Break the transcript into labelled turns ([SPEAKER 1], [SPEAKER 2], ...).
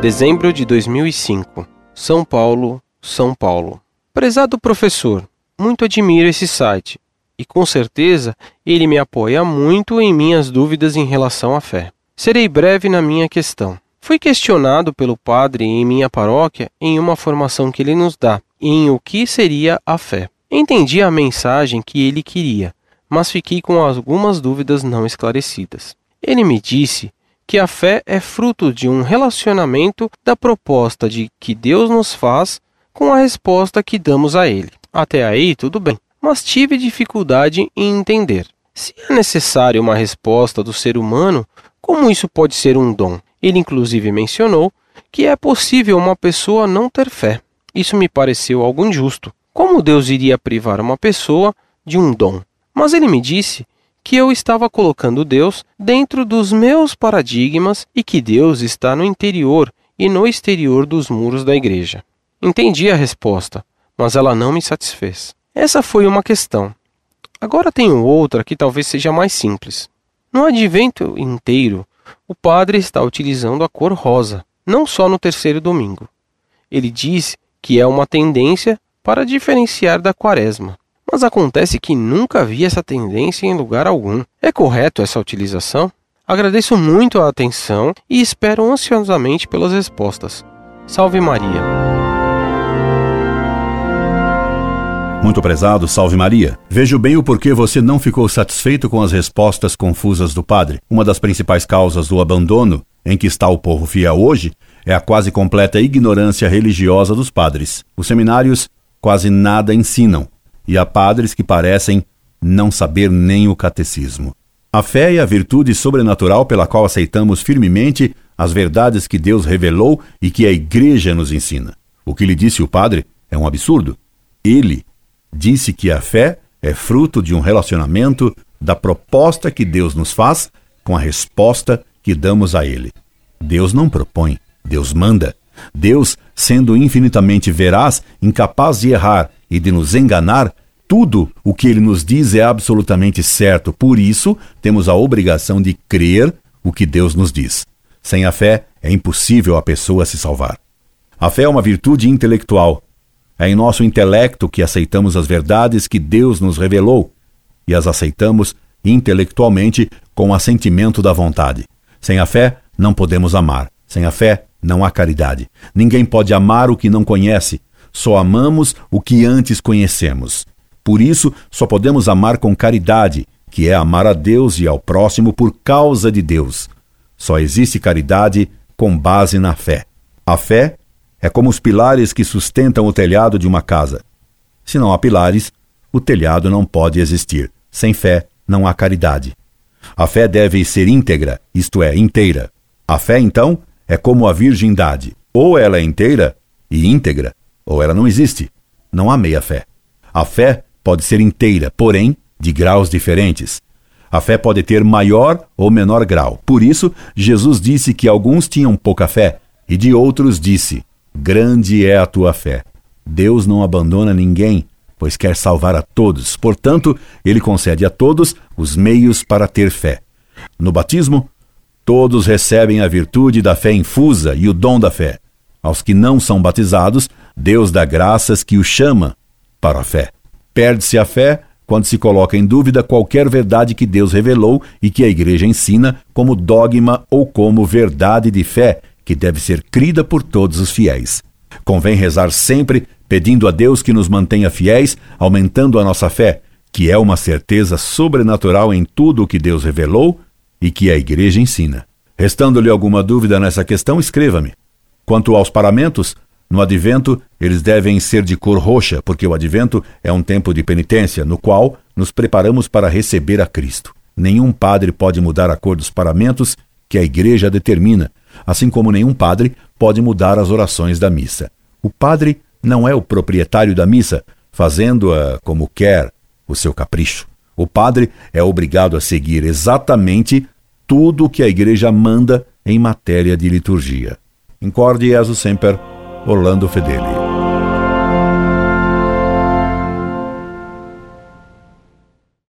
[SPEAKER 1] Dezembro de 2005. São Paulo, São Paulo. Prezado professor, muito admiro esse site e com certeza ele me apoia muito em minhas dúvidas em relação à fé. Serei breve na minha questão. Fui questionado pelo padre em minha paróquia em uma formação que ele nos dá em o que seria a fé. Entendi a mensagem que ele queria, mas fiquei com algumas dúvidas não esclarecidas. Ele me disse que a fé é fruto de um relacionamento da proposta de que Deus nos faz com a resposta que damos a Ele. Até aí, tudo bem, mas tive dificuldade em entender. Se é necessária uma resposta do ser humano, como isso pode ser um dom? Ele, inclusive, mencionou que é possível uma pessoa não ter fé. Isso me pareceu algo injusto. Como Deus iria privar uma pessoa de um dom? Mas ele me disse que eu estava colocando Deus dentro dos meus paradigmas e que Deus está no interior e no exterior dos muros da igreja. Entendi a resposta, mas ela não me satisfez. Essa foi uma questão. Agora tenho outra que talvez seja mais simples. No advento inteiro, o padre está utilizando a cor rosa, não só no terceiro domingo. Ele diz que é uma tendência para diferenciar da quaresma. Mas acontece que nunca vi essa tendência em lugar algum. É correto essa utilização? Agradeço muito a atenção e espero ansiosamente pelas respostas. Salve Maria!
[SPEAKER 2] Muito prezado, salve Maria. Vejo bem o porquê você não ficou satisfeito com as respostas confusas do padre. Uma das principais causas do abandono em que está o povo fiel hoje é a quase completa ignorância religiosa dos padres. Os seminários quase nada ensinam, e há padres que parecem não saber nem o catecismo. A fé é a virtude sobrenatural pela qual aceitamos firmemente as verdades que Deus revelou e que a Igreja nos ensina. O que lhe disse o padre é um absurdo. Ele disse que a fé é fruto de um relacionamento da proposta que Deus nos faz com a resposta que damos a Ele. Deus não propõe, Deus manda. Deus, sendo infinitamente veraz, incapaz de errar e de nos enganar, tudo o que ele nos diz é absolutamente certo. Por isso, temos a obrigação de crer o que Deus nos diz. Sem a fé, é impossível a pessoa se salvar. A fé é uma virtude intelectual. É em nosso intelecto que aceitamos as verdades que Deus nos revelou e as aceitamos intelectualmente com o assentimento da vontade. Sem a fé, não podemos amar. Sem a fé, não há caridade. Ninguém pode amar o que não conhece. Só amamos o que antes conhecemos. Por isso, só podemos amar com caridade, que é amar a Deus e ao próximo por causa de Deus. Só existe caridade com base na fé. A fé é como os pilares que sustentam o telhado de uma casa. Se não há pilares, o telhado não pode existir. Sem fé, não há caridade. A fé deve ser íntegra, isto é, inteira. A fé, então, é como a virgindade. Ou ela é inteira e íntegra, ou ela não existe. Não há meia fé. A fé pode ser inteira, porém de graus diferentes. A fé pode ter maior ou menor grau. Por isso, Jesus disse que alguns tinham pouca fé, e de outros disse: Grande é a tua fé. Deus não abandona ninguém, pois quer salvar a todos. Portanto, ele concede a todos os meios para ter fé. No batismo, todos recebem a virtude da fé infusa e o dom da fé. Aos que não são batizados, Deus dá graças que o chama para a fé. Perde-se a fé quando se coloca em dúvida qualquer verdade que Deus revelou e que a Igreja ensina como dogma ou como verdade de fé que deve ser crida por todos os fiéis. Convém rezar sempre pedindo a Deus que nos mantenha fiéis, aumentando a nossa fé, que é uma certeza sobrenatural em tudo o que Deus revelou e que a Igreja ensina. Restando-lhe alguma dúvida nessa questão, escreva-me. Quanto aos paramentos, no advento, eles devem ser de cor roxa, porque o advento é um tempo de penitência, no qual nos preparamos para receber a Cristo. Nenhum padre pode mudar a cor dos paramentos que a igreja determina, assim como nenhum padre pode mudar as orações da missa. O padre não é o proprietário da missa, fazendo-a como quer, o seu capricho. O padre é obrigado a seguir exatamente tudo o que a igreja manda em matéria de liturgia. Incorde Jesus Semper, Orlando Fedeli.